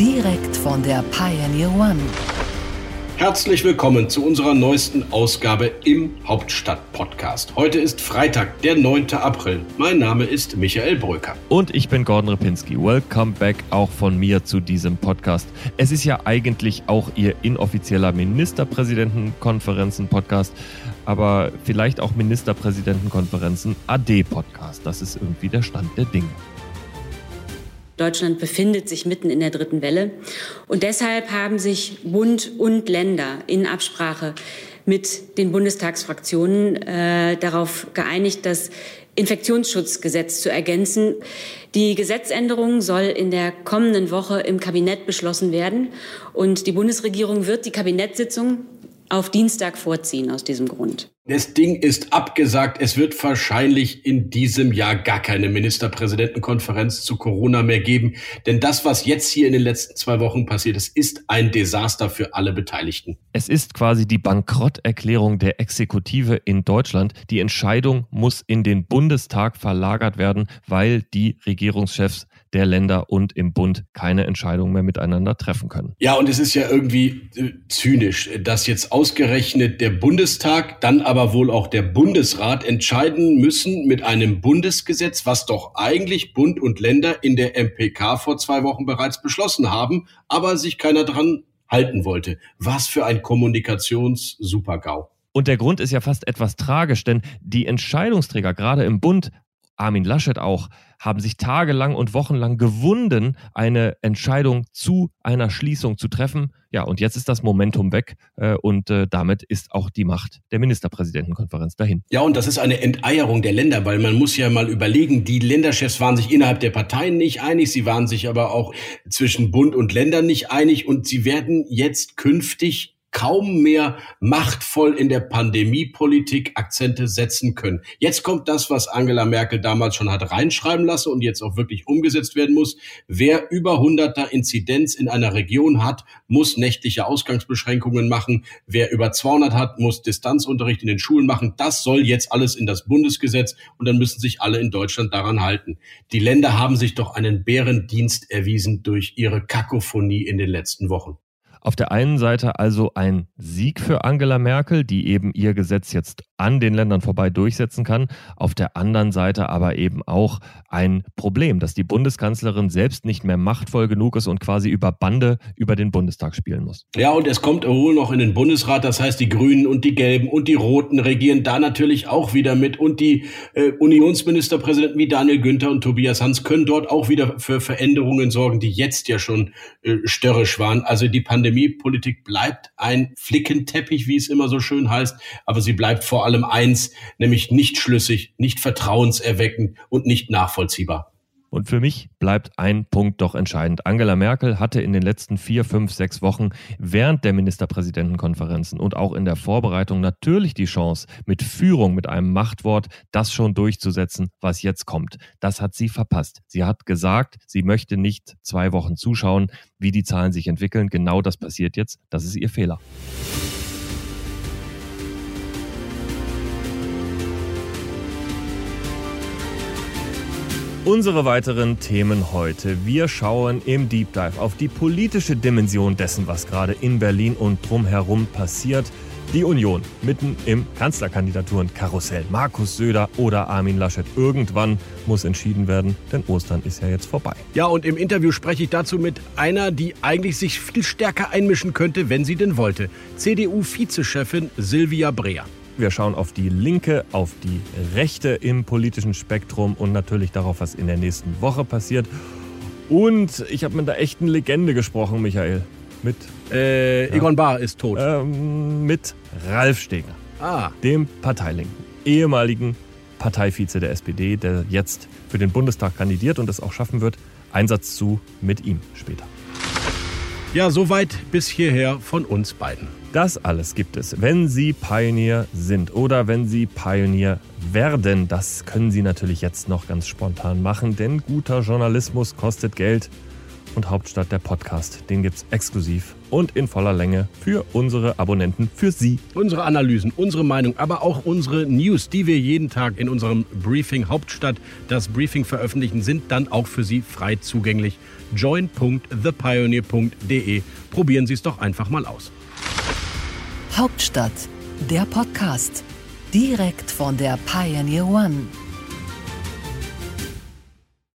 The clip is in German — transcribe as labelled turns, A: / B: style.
A: Direkt von der Pioneer One.
B: Herzlich willkommen zu unserer neuesten Ausgabe im Hauptstadt-Podcast. Heute ist Freitag, der 9. April. Mein Name ist Michael Bröker.
C: Und ich bin Gordon Ripinski. Welcome back auch von mir zu diesem Podcast. Es ist ja eigentlich auch Ihr inoffizieller Ministerpräsidentenkonferenzen-Podcast, aber vielleicht auch Ministerpräsidentenkonferenzen AD-Podcast. Das ist irgendwie der Stand der Dinge.
D: Deutschland befindet sich mitten in der dritten Welle. Und deshalb haben sich Bund und Länder in Absprache mit den Bundestagsfraktionen äh, darauf geeinigt, das Infektionsschutzgesetz zu ergänzen. Die Gesetzänderung soll in der kommenden Woche im Kabinett beschlossen werden. Und die Bundesregierung wird die Kabinettssitzung auf Dienstag vorziehen aus diesem Grund.
B: Das Ding ist abgesagt. Es wird wahrscheinlich in diesem Jahr gar keine Ministerpräsidentenkonferenz zu Corona mehr geben. Denn das, was jetzt hier in den letzten zwei Wochen passiert ist, ist ein Desaster für alle Beteiligten.
C: Es ist quasi die Bankrotterklärung der Exekutive in Deutschland. Die Entscheidung muss in den Bundestag verlagert werden, weil die Regierungschefs der Länder und im Bund keine Entscheidungen mehr miteinander treffen können.
B: Ja, und es ist ja irgendwie äh, zynisch, dass jetzt ausgerechnet der Bundestag, dann aber wohl auch der Bundesrat entscheiden müssen mit einem Bundesgesetz, was doch eigentlich Bund und Länder in der MPK vor zwei Wochen bereits beschlossen haben, aber sich keiner dran halten wollte. Was für ein Kommunikations-Supergau.
C: Und der Grund ist ja fast etwas tragisch, denn die Entscheidungsträger, gerade im Bund, Armin Laschet auch, haben sich tagelang und wochenlang gewunden, eine Entscheidung zu einer Schließung zu treffen. Ja, und jetzt ist das Momentum weg äh, und äh, damit ist auch die Macht der Ministerpräsidentenkonferenz dahin.
B: Ja, und das ist eine Enteierung der Länder, weil man muss ja mal überlegen, die Länderchefs waren sich innerhalb der Parteien nicht einig, sie waren sich aber auch zwischen Bund und Ländern nicht einig und sie werden jetzt künftig kaum mehr machtvoll in der Pandemiepolitik Akzente setzen können. Jetzt kommt das, was Angela Merkel damals schon hat reinschreiben lassen und jetzt auch wirklich umgesetzt werden muss. Wer über 100er Inzidenz in einer Region hat, muss nächtliche Ausgangsbeschränkungen machen. Wer über 200 hat, muss Distanzunterricht in den Schulen machen. Das soll jetzt alles in das Bundesgesetz und dann müssen sich alle in Deutschland daran halten. Die Länder haben sich doch einen Bärendienst erwiesen durch ihre Kakophonie in den letzten Wochen.
C: Auf der einen Seite also ein Sieg für Angela Merkel, die eben ihr Gesetz jetzt an den Ländern vorbei durchsetzen kann. Auf der anderen Seite aber eben auch ein Problem, dass die Bundeskanzlerin selbst nicht mehr machtvoll genug ist und quasi über Bande über den Bundestag spielen muss.
B: Ja, und es kommt wohl noch in den Bundesrat. Das heißt, die Grünen und die Gelben und die Roten regieren da natürlich auch wieder mit. Und die äh, Unionsministerpräsidenten wie Daniel Günther und Tobias Hans können dort auch wieder für Veränderungen sorgen, die jetzt ja schon äh, störrisch waren. Also die Pandemie Pandemiepolitik bleibt ein Flickenteppich, wie es immer so schön heißt, aber sie bleibt vor allem eins, nämlich nicht schlüssig, nicht vertrauenserweckend und nicht nachvollziehbar.
C: Und für mich bleibt ein Punkt doch entscheidend. Angela Merkel hatte in den letzten vier, fünf, sechs Wochen während der Ministerpräsidentenkonferenzen und auch in der Vorbereitung natürlich die Chance, mit Führung, mit einem Machtwort, das schon durchzusetzen, was jetzt kommt. Das hat sie verpasst. Sie hat gesagt, sie möchte nicht zwei Wochen zuschauen, wie die Zahlen sich entwickeln. Genau das passiert jetzt. Das ist ihr Fehler. Unsere weiteren Themen heute. Wir schauen im Deep Dive auf die politische Dimension dessen, was gerade in Berlin und drumherum passiert. Die Union mitten im Kanzlerkandidaturenkarussell. Markus Söder oder Armin Laschet. Irgendwann muss entschieden werden, denn Ostern ist ja jetzt vorbei.
B: Ja, und im Interview spreche ich dazu mit einer, die eigentlich sich viel stärker einmischen könnte, wenn sie denn wollte. CDU-Vizechefin Silvia Breer.
C: Wir schauen auf die Linke, auf die Rechte im politischen Spektrum und natürlich darauf, was in der nächsten Woche passiert. Und ich habe mit einer echten Legende gesprochen, Michael. Mit
B: äh, Egon ja, Bahr ist tot.
C: Ähm, mit Ralf Steger,
B: ah.
C: dem Parteilinken, ehemaligen Parteivize der SPD, der jetzt für den Bundestag kandidiert und es auch schaffen wird. Einsatz zu mit ihm später.
B: Ja, soweit bis hierher von uns beiden.
C: Das alles gibt es, wenn Sie Pioneer sind oder wenn Sie Pioneer werden. Das können Sie natürlich jetzt noch ganz spontan machen, denn guter Journalismus kostet Geld. Und Hauptstadt der Podcast, den gibt es exklusiv und in voller Länge für unsere Abonnenten, für Sie.
B: Unsere Analysen, unsere Meinung, aber auch unsere News, die wir jeden Tag in unserem Briefing Hauptstadt, das Briefing veröffentlichen, sind dann auch für Sie frei zugänglich. join.thepioneer.de. Probieren Sie es doch einfach mal aus.
A: Hauptstadt, der Podcast. Direkt von der Pioneer One.